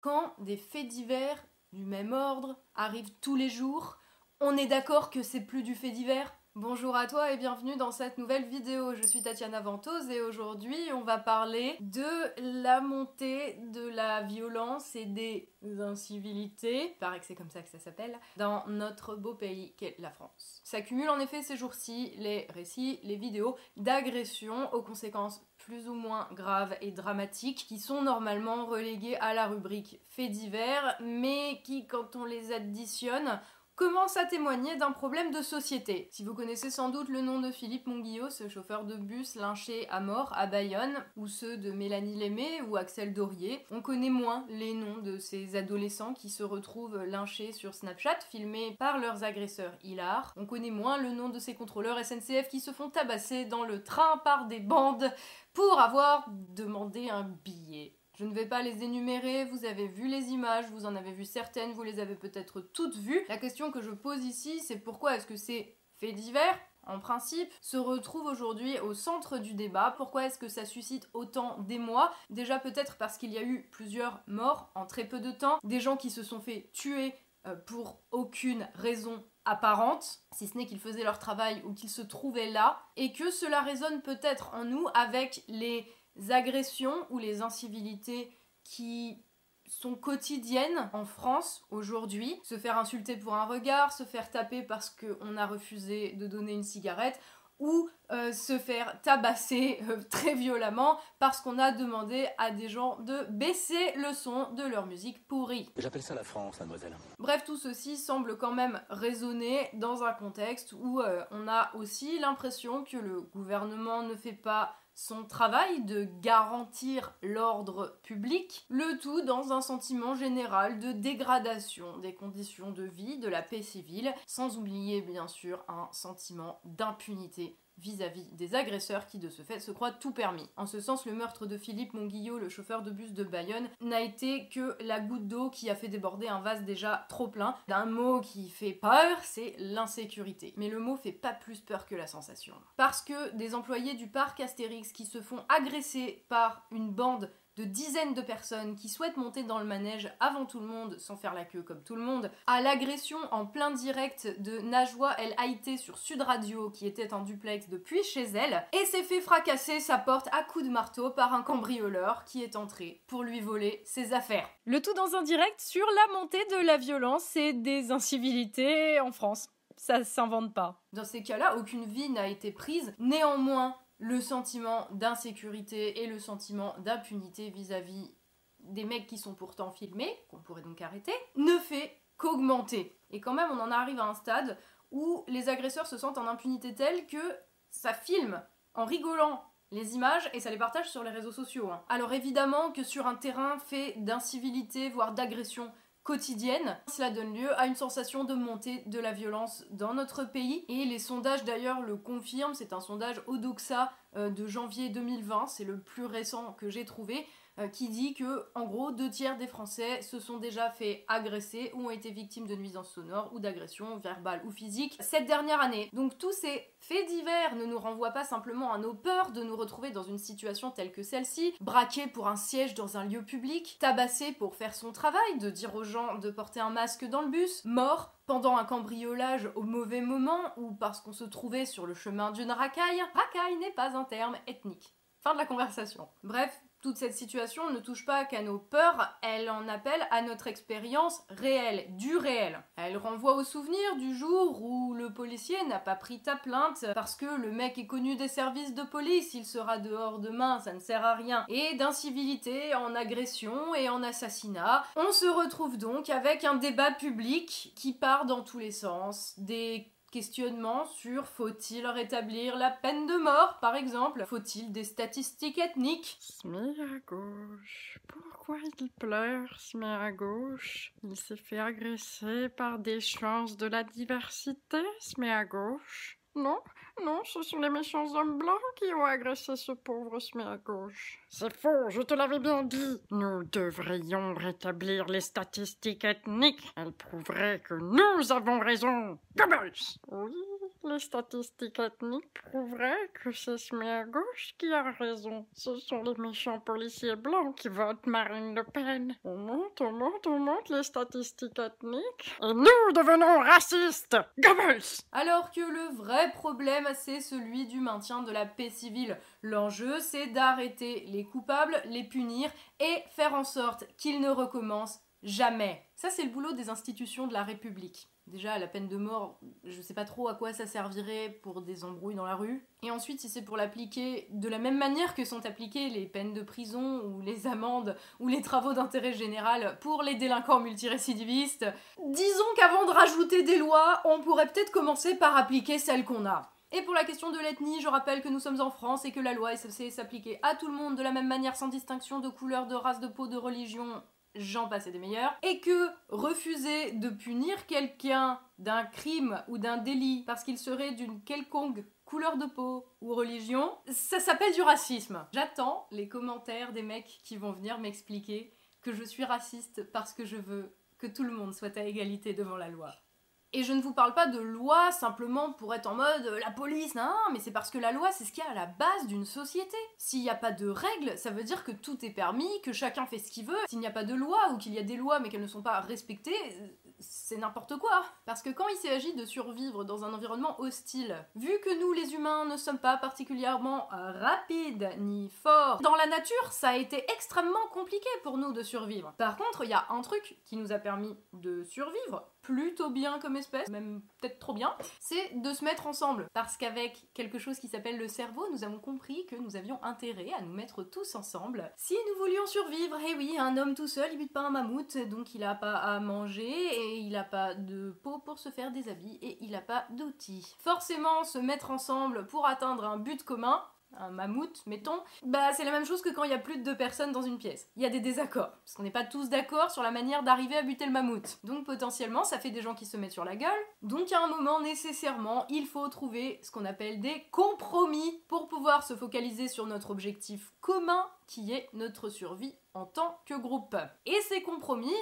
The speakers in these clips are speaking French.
Quand des faits divers du même ordre arrivent tous les jours, on est d'accord que c'est plus du fait divers Bonjour à toi et bienvenue dans cette nouvelle vidéo. Je suis Tatiana Ventose et aujourd'hui on va parler de la montée de la violence et des incivilités, il paraît que c'est comme ça que ça s'appelle, dans notre beau pays qu'est la France. S'accumulent en effet ces jours-ci les récits, les vidéos d'agressions aux conséquences plus ou moins graves et dramatiques qui sont normalement relégués à la rubrique faits divers mais qui quand on les additionne commence à témoigner d'un problème de société. Si vous connaissez sans doute le nom de Philippe Monguillot, ce chauffeur de bus lynché à mort à Bayonne, ou ceux de Mélanie Lémé ou Axel Dorier, on connaît moins les noms de ces adolescents qui se retrouvent lynchés sur Snapchat, filmés par leurs agresseurs hilars. On connaît moins le nom de ces contrôleurs SNCF qui se font tabasser dans le train par des bandes pour avoir demandé un billet. Je ne vais pas les énumérer, vous avez vu les images, vous en avez vu certaines, vous les avez peut-être toutes vues. La question que je pose ici, c'est pourquoi est-ce que ces faits divers en principe, se retrouvent aujourd'hui au centre du débat? Pourquoi est-ce que ça suscite autant d'émoi? Déjà peut-être parce qu'il y a eu plusieurs morts en très peu de temps, des gens qui se sont fait tuer euh, pour aucune raison apparente, si ce n'est qu'ils faisaient leur travail ou qu'ils se trouvaient là, et que cela résonne peut-être en nous avec les agressions ou les incivilités qui sont quotidiennes en France aujourd'hui. Se faire insulter pour un regard, se faire taper parce qu'on a refusé de donner une cigarette, ou euh, se faire tabasser euh, très violemment parce qu'on a demandé à des gens de baisser le son de leur musique pourrie. J'appelle ça la France, mademoiselle. Bref, tout ceci semble quand même résonner dans un contexte où euh, on a aussi l'impression que le gouvernement ne fait pas son travail de garantir l'ordre public, le tout dans un sentiment général de dégradation des conditions de vie, de la paix civile, sans oublier bien sûr un sentiment d'impunité vis-à-vis des agresseurs qui de ce fait se croient tout permis. En ce sens, le meurtre de Philippe Monguillot, le chauffeur de bus de Bayonne, n'a été que la goutte d'eau qui a fait déborder un vase déjà trop plein. D'un mot qui fait peur, c'est l'insécurité. Mais le mot fait pas plus peur que la sensation. Parce que des employés du parc Astérix qui se font agresser par une bande de dizaines de personnes qui souhaitent monter dans le manège avant tout le monde, sans faire la queue comme tout le monde, à l'agression en plein direct de Najwa El Haïté sur Sud Radio, qui était en duplex depuis chez elle, et s'est fait fracasser sa porte à coups de marteau par un cambrioleur qui est entré pour lui voler ses affaires. Le tout dans un direct sur la montée de la violence et des incivilités en France. Ça s'invente pas. Dans ces cas-là, aucune vie n'a été prise. Néanmoins, le sentiment d'insécurité et le sentiment d'impunité vis-à-vis des mecs qui sont pourtant filmés, qu'on pourrait donc arrêter, ne fait qu'augmenter. Et quand même, on en arrive à un stade où les agresseurs se sentent en impunité telle que ça filme en rigolant les images et ça les partage sur les réseaux sociaux. Hein. Alors évidemment que sur un terrain fait d'incivilité, voire d'agression quotidienne. Cela donne lieu à une sensation de montée de la violence dans notre pays et les sondages d'ailleurs le confirment. C'est un sondage Odoxa euh, de janvier 2020, c'est le plus récent que j'ai trouvé. Euh, qui dit que, en gros, deux tiers des Français se sont déjà fait agresser ou ont été victimes de nuisances sonores ou d'agressions verbales ou physiques cette dernière année. Donc tous ces faits divers ne nous renvoient pas simplement à nos peurs de nous retrouver dans une situation telle que celle-ci, braqué pour un siège dans un lieu public, tabassé pour faire son travail, de dire aux gens de porter un masque dans le bus, mort pendant un cambriolage au mauvais moment ou parce qu'on se trouvait sur le chemin d'une racaille. Racaille n'est pas un terme ethnique. Fin de la conversation. Bref, toute cette situation ne touche pas qu'à nos peurs, elle en appelle à notre expérience réelle, du réel. Elle renvoie au souvenir du jour où le policier n'a pas pris ta plainte parce que le mec est connu des services de police, il sera dehors demain, ça ne sert à rien. Et d'incivilité en agression et en assassinat. On se retrouve donc avec un débat public qui part dans tous les sens, des Questionnement sur faut-il rétablir la peine de mort, par exemple? Faut-il des statistiques ethniques? Smé à gauche. Pourquoi il pleure, Smé à gauche? Il s'est fait agresser par des chances de la diversité, Smé à gauche. Non, non, ce sont les méchants hommes blancs qui ont agressé ce pauvre à gauche. C'est faux, je te l'avais bien dit. Nous devrions rétablir les statistiques ethniques. Elles prouveraient que nous avons raison. Goebbels Oui, Les statistiques ethniques prouveraient que c'est Smé à gauche qui a raison. Ce sont les méchants policiers blancs qui votent Marine Le Pen. On monte, on monte, on monte les statistiques ethniques. Et nous devenons racistes Goebbels Alors que le vrai problème, c'est celui du maintien de la paix civile. L'enjeu, c'est d'arrêter les coupables, les punir et faire en sorte qu'ils ne recommencent jamais. Ça, c'est le boulot des institutions de la République. Déjà, la peine de mort, je sais pas trop à quoi ça servirait pour des embrouilles dans la rue. Et ensuite, si c'est pour l'appliquer de la même manière que sont appliquées les peines de prison ou les amendes ou les travaux d'intérêt général pour les délinquants multirécidivistes, disons qu'avant de rajouter des lois, on pourrait peut-être commencer par appliquer celles qu'on a. Et pour la question de l'ethnie, je rappelle que nous sommes en France et que la loi censée s'appliquer à tout le monde de la même manière sans distinction de couleur, de race, de peau, de religion j'en passais des meilleurs, et que refuser de punir quelqu'un d'un crime ou d'un délit parce qu'il serait d'une quelconque couleur de peau ou religion, ça s'appelle du racisme. J'attends les commentaires des mecs qui vont venir m'expliquer que je suis raciste parce que je veux que tout le monde soit à égalité devant la loi. Et je ne vous parle pas de loi simplement pour être en mode euh, la police, non, mais c'est parce que la loi, c'est ce qu'il y a à la base d'une société. S'il n'y a pas de règles, ça veut dire que tout est permis, que chacun fait ce qu'il veut. S'il n'y a pas de loi ou qu'il y a des lois mais qu'elles ne sont pas respectées, c'est n'importe quoi. Parce que quand il s'agit de survivre dans un environnement hostile, vu que nous les humains ne sommes pas particulièrement rapides ni forts, dans la nature, ça a été extrêmement compliqué pour nous de survivre. Par contre, il y a un truc qui nous a permis de survivre, plutôt bien comme espèce, même peut-être trop bien, c'est de se mettre ensemble. Parce qu'avec quelque chose qui s'appelle le cerveau, nous avons compris que nous avions intérêt à nous mettre tous ensemble. Si nous voulions survivre, eh oui, un homme tout seul, il bute pas un mammouth, donc il a pas à manger, et il a pas de peau pour se faire des habits, et il a pas d'outils. Forcément, se mettre ensemble pour atteindre un but commun, un mammouth, mettons, bah c'est la même chose que quand il y a plus de deux personnes dans une pièce. Il y a des désaccords, parce qu'on n'est pas tous d'accord sur la manière d'arriver à buter le mammouth. Donc potentiellement, ça fait des gens qui se mettent sur la gueule. Donc à un moment, nécessairement, il faut trouver ce qu'on appelle des compromis pour pouvoir se focaliser sur notre objectif commun, qui est notre survie en tant que groupe. Et ces compromis,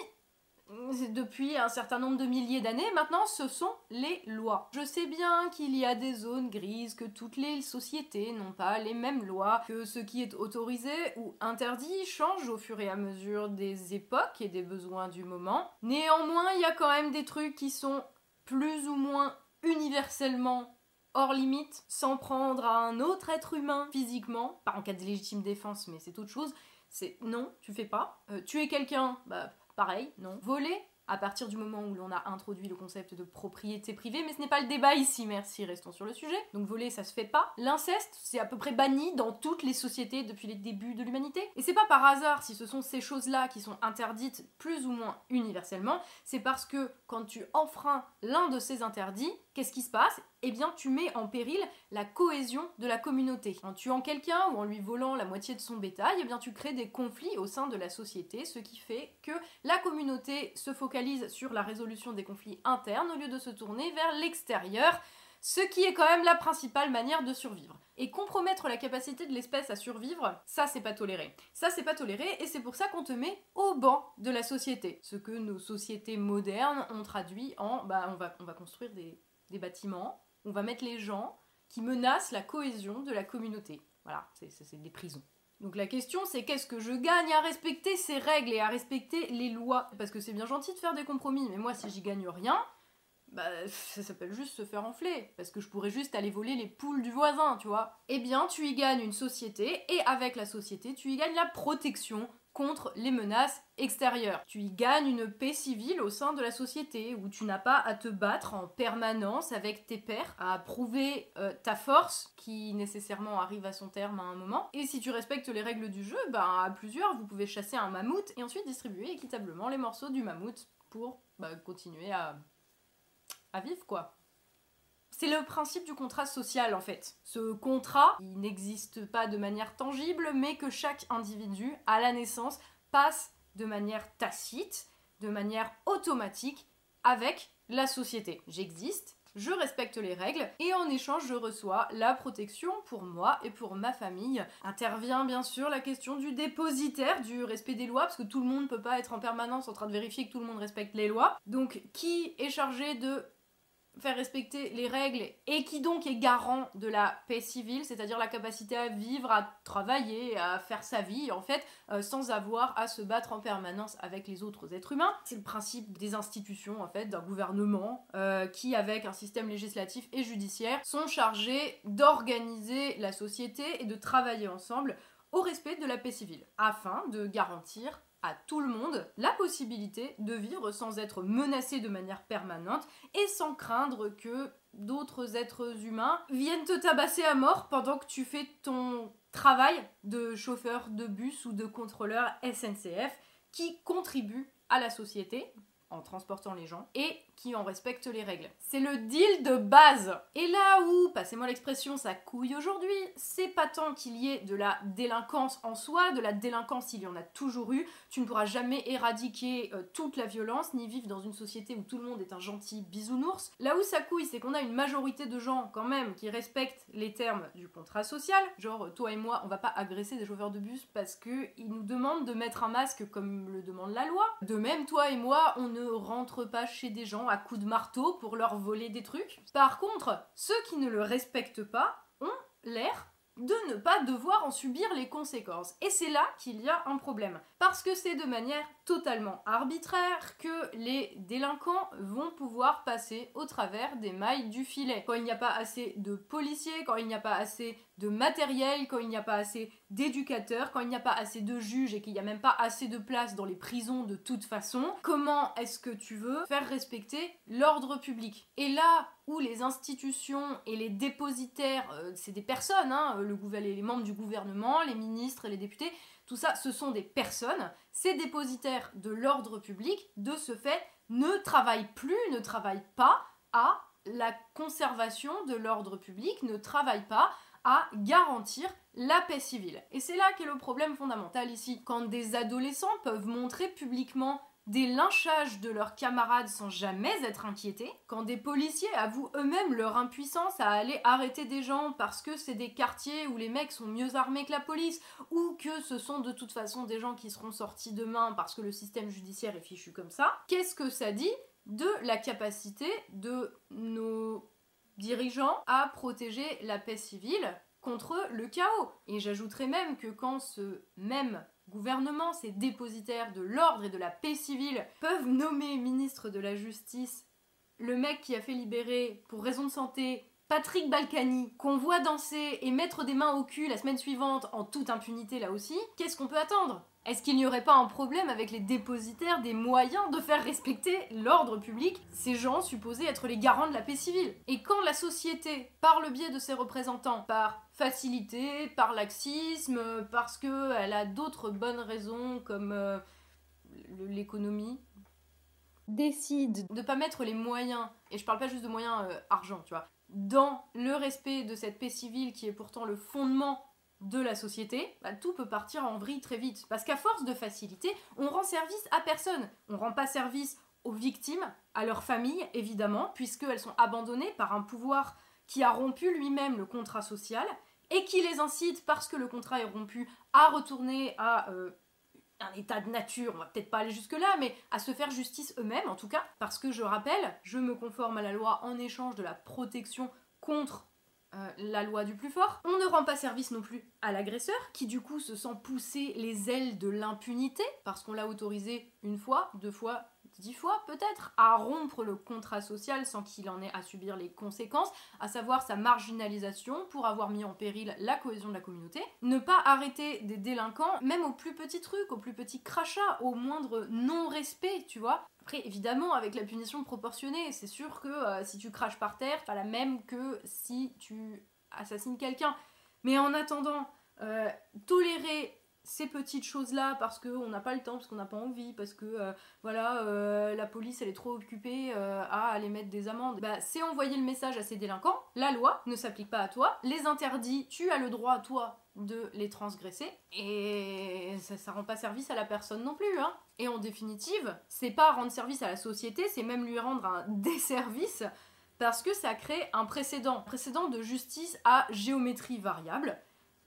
depuis un certain nombre de milliers d'années, maintenant, ce sont les lois. Je sais bien qu'il y a des zones grises, que toutes les sociétés n'ont pas les mêmes lois, que ce qui est autorisé ou interdit change au fur et à mesure des époques et des besoins du moment. Néanmoins, il y a quand même des trucs qui sont plus ou moins universellement hors limite, sans prendre à un autre être humain physiquement, pas en cas de légitime défense, mais c'est autre chose. C'est non, tu fais pas. Euh, tuer quelqu'un, bah pareil, non. Voler, à partir du moment où l'on a introduit le concept de propriété privée, mais ce n'est pas le débat ici, merci, restons sur le sujet. Donc voler, ça se fait pas. L'inceste, c'est à peu près banni dans toutes les sociétés depuis les débuts de l'humanité. Et c'est pas par hasard si ce sont ces choses-là qui sont interdites plus ou moins universellement, c'est parce que quand tu enfreins l'un de ces interdits, qu'est-ce qui se passe? Eh bien, tu mets en péril la cohésion de la communauté. En tuant quelqu'un ou en lui volant la moitié de son bétail, eh bien, tu crées des conflits au sein de la société, ce qui fait que la communauté se focalise sur la résolution des conflits internes au lieu de se tourner vers l'extérieur, ce qui est quand même la principale manière de survivre. Et compromettre la capacité de l'espèce à survivre, ça c'est pas toléré. Ça c'est pas toléré et c'est pour ça qu'on te met au banc de la société. Ce que nos sociétés modernes ont traduit en bah on va, on va construire des bâtiments, on va mettre les gens qui menacent la cohésion de la communauté. Voilà, c'est des prisons. Donc la question c'est qu'est-ce que je gagne à respecter ces règles et à respecter les lois? Parce que c'est bien gentil de faire des compromis, mais moi si j'y gagne rien, bah ça s'appelle juste se faire enfler. Parce que je pourrais juste aller voler les poules du voisin, tu vois. Eh bien tu y gagnes une société et avec la société tu y gagnes la protection contre les menaces extérieures. Tu y gagnes une paix civile au sein de la société où tu n'as pas à te battre en permanence avec tes pairs, à prouver euh, ta force qui nécessairement arrive à son terme à un moment. Et si tu respectes les règles du jeu, ben à plusieurs vous pouvez chasser un mammouth et ensuite distribuer équitablement les morceaux du mammouth pour bah, continuer à, à vivre quoi. C'est le principe du contrat social en fait. Ce contrat, il n'existe pas de manière tangible, mais que chaque individu, à la naissance, passe de manière tacite, de manière automatique, avec la société. J'existe, je respecte les règles et en échange je reçois la protection pour moi et pour ma famille. Intervient bien sûr la question du dépositaire, du respect des lois, parce que tout le monde ne peut pas être en permanence en train de vérifier que tout le monde respecte les lois. Donc qui est chargé de faire respecter les règles et qui donc est garant de la paix civile, c'est-à-dire la capacité à vivre, à travailler, à faire sa vie en fait, euh, sans avoir à se battre en permanence avec les autres êtres humains. C'est le principe des institutions en fait, d'un gouvernement euh, qui avec un système législatif et judiciaire sont chargés d'organiser la société et de travailler ensemble au respect de la paix civile, afin de garantir à tout le monde la possibilité de vivre sans être menacé de manière permanente et sans craindre que d'autres êtres humains viennent te tabasser à mort pendant que tu fais ton travail de chauffeur de bus ou de contrôleur SNCF qui contribue à la société en transportant les gens et qui en respectent les règles. C'est le deal de base. Et là où, passez-moi l'expression, ça couille aujourd'hui, c'est pas tant qu'il y ait de la délinquance en soi, de la délinquance il y en a toujours eu, tu ne pourras jamais éradiquer euh, toute la violence, ni vivre dans une société où tout le monde est un gentil bisounours. Là où ça couille, c'est qu'on a une majorité de gens quand même qui respectent les termes du contrat social, genre toi et moi, on va pas agresser des chauffeurs de bus parce que ils nous demandent de mettre un masque comme le demande la loi. De même, toi et moi, on ne rentre pas chez des gens à coups de marteau pour leur voler des trucs. Par contre, ceux qui ne le respectent pas ont l'air de ne pas devoir en subir les conséquences. Et c'est là qu'il y a un problème. Parce que c'est de manière totalement arbitraire que les délinquants vont pouvoir passer au travers des mailles du filet. Quand il n'y a pas assez de policiers, quand il n'y a pas assez de matériel, quand il n'y a pas assez d'éducateurs, quand il n'y a pas assez de juges et qu'il n'y a même pas assez de place dans les prisons de toute façon, comment est-ce que tu veux faire respecter l'ordre public? Et là où les institutions et les dépositaires, euh, c'est des personnes, hein, le, les membres du gouvernement, les ministres, les députés, tout ça, ce sont des personnes, ces dépositaires de l'ordre public, de ce fait, ne travaillent plus, ne travaillent pas à la conservation de l'ordre public, ne travaillent pas à garantir la paix civile. Et c'est là qu'est le problème fondamental ici. Quand des adolescents peuvent montrer publiquement des lynchages de leurs camarades sans jamais être inquiétés, quand des policiers avouent eux-mêmes leur impuissance à aller arrêter des gens parce que c'est des quartiers où les mecs sont mieux armés que la police, ou que ce sont de toute façon des gens qui seront sortis demain parce que le système judiciaire est fichu comme ça, qu'est-ce que ça dit de la capacité de nos dirigeants à protéger la paix civile contre le chaos. Et j'ajouterais même que quand ce même gouvernement, ces dépositaires de l'ordre et de la paix civile, peuvent nommer ministre de la Justice le mec qui a fait libérer, pour raison de santé, Patrick Balkany, qu'on voit danser et mettre des mains au cul la semaine suivante en toute impunité là aussi, qu'est-ce qu'on peut attendre? Est-ce qu'il n'y aurait pas un problème avec les dépositaires des moyens de faire respecter l'ordre public, ces gens supposés être les garants de la paix civile? Et quand la société, par le biais de ses représentants, par facilité, par laxisme, parce qu'elle a d'autres bonnes raisons comme euh, l'économie, décide de pas mettre les moyens, et je parle pas juste de moyens euh, argent, tu vois, dans le respect de cette paix civile qui est pourtant le fondement de la société, bah, tout peut partir en vrille très vite. Parce qu'à force de facilité, on rend service à personne. On rend pas service aux victimes, à leurs familles, évidemment, puisqu'elles sont abandonnées par un pouvoir qui a rompu lui-même le contrat social et qui les incite, parce que le contrat est rompu, à retourner à euh, un état de nature, on va peut-être pas aller jusque-là, mais à se faire justice eux-mêmes en tout cas, parce que je rappelle, je me conforme à la loi en échange de la protection contre euh, la loi du plus fort. On ne rend pas service non plus à l'agresseur, qui du coup se sent pousser les ailes de l'impunité, parce qu'on l'a autorisé une fois, deux fois, dix fois peut-être, à rompre le contrat social sans qu'il en ait à subir les conséquences, à savoir sa marginalisation pour avoir mis en péril la cohésion de la communauté. Ne pas arrêter des délinquants, même au plus petit truc, au plus petit crachat, au moindre non-respect, tu vois. Après, évidemment, avec la punition proportionnée, c'est sûr que euh, si tu craches par terre, pas la même que si tu assassines quelqu'un. Mais en attendant, euh, tolérer ces petites choses-là parce qu'on n'a pas le temps, parce qu'on n'a pas envie, parce que euh, voilà, la police elle est trop occupée à aller mettre des amendes, bah, c'est envoyer le message à ces délinquants. La loi ne s'applique pas à toi, les interdits, tu as le droit, toi, de les transgresser, et ça, ça rend pas service à la personne non plus, hein. Et en définitive, c'est pas rendre service à la société, c'est même lui rendre un desservice parce que ça crée un précédent, précédent de justice à géométrie variable.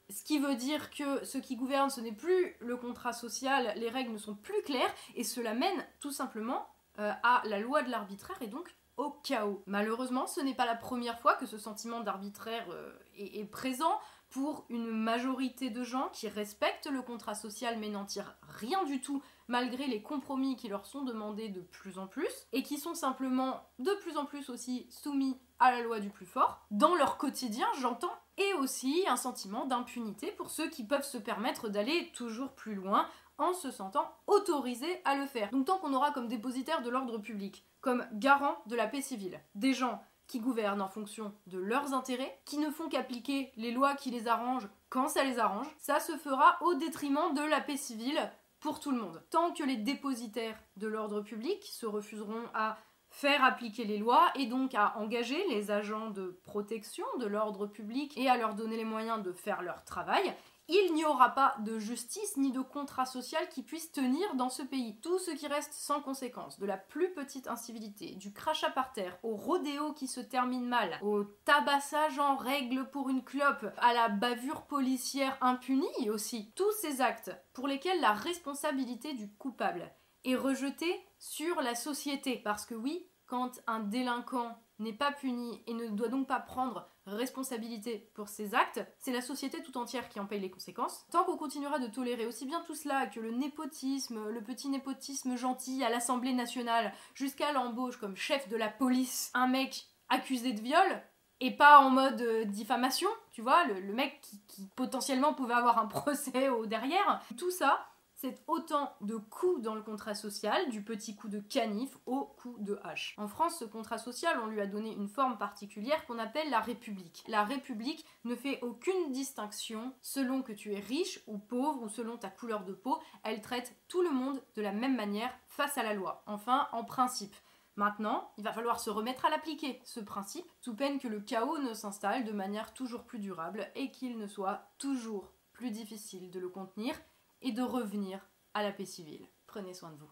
Ce qui veut dire que ce qui gouverne, ce n'est plus le contrat social, les règles ne sont plus claires, et cela mène tout simplement euh, à la loi de l'arbitraire et donc au chaos. Malheureusement, ce n'est pas la première fois que ce sentiment d'arbitraire euh, est, présent pour une majorité de gens qui respectent le contrat social mais n'en tirent rien du tout malgré les compromis qui leur sont demandés de plus en plus et qui sont simplement de plus en plus aussi soumis à la loi du plus fort. Dans leur quotidien, j'entends, et aussi un sentiment d'impunité pour ceux qui peuvent se permettre d'aller toujours plus loin en se sentant autorisés à le faire. Donc tant qu'on aura comme dépositaire de l'ordre public, comme garant de la paix civile, des gens qui gouvernent en fonction de leurs intérêts, qui ne font qu'appliquer les lois qui les arrangent quand ça les arrange, ça se fera au détriment de la paix civile pour tout le monde. Tant que les dépositaires de l'ordre public se refuseront à faire appliquer les lois et donc à engager les agents de protection de l'ordre public et à leur donner les moyens de faire leur travail, il n'y aura pas de justice ni de contrat social qui puisse tenir dans ce pays. Tout ce qui reste sans conséquence, de la plus petite incivilité, du crachat par terre, au rodéo qui se termine mal, au tabassage en règle pour une clope, à la bavure policière impunie aussi, tous ces actes pour lesquels la responsabilité du coupable est rejetée sur la société. Parce que oui, quand un délinquant n'est pas puni et ne doit donc pas prendre responsabilité pour ses actes, c'est la société tout entière qui en paye les conséquences. Tant qu'on continuera de tolérer aussi bien tout cela que le népotisme, le petit népotisme gentil à l'Assemblée nationale, jusqu'à l'embauche comme chef de la police, un mec accusé de viol, et pas en mode euh, diffamation, tu vois, le, mec qui, qui, potentiellement pouvait avoir un procès au derrière. Tout ça, c'est autant de coups dans le contrat social, du petit coup de canif au coup de hache. En France, ce contrat social, on lui a donné une forme particulière qu'on appelle la République. La République ne fait aucune distinction selon que tu es riche ou pauvre ou selon ta couleur de peau. Elle traite tout le monde de la même manière face à la loi. Enfin, en principe. Maintenant, il va falloir se remettre à l'appliquer, ce principe, sous peine que le chaos ne s'installe de manière toujours plus durable et qu'il ne soit toujours plus difficile de le contenir et de revenir à la paix civile. Prenez soin de vous.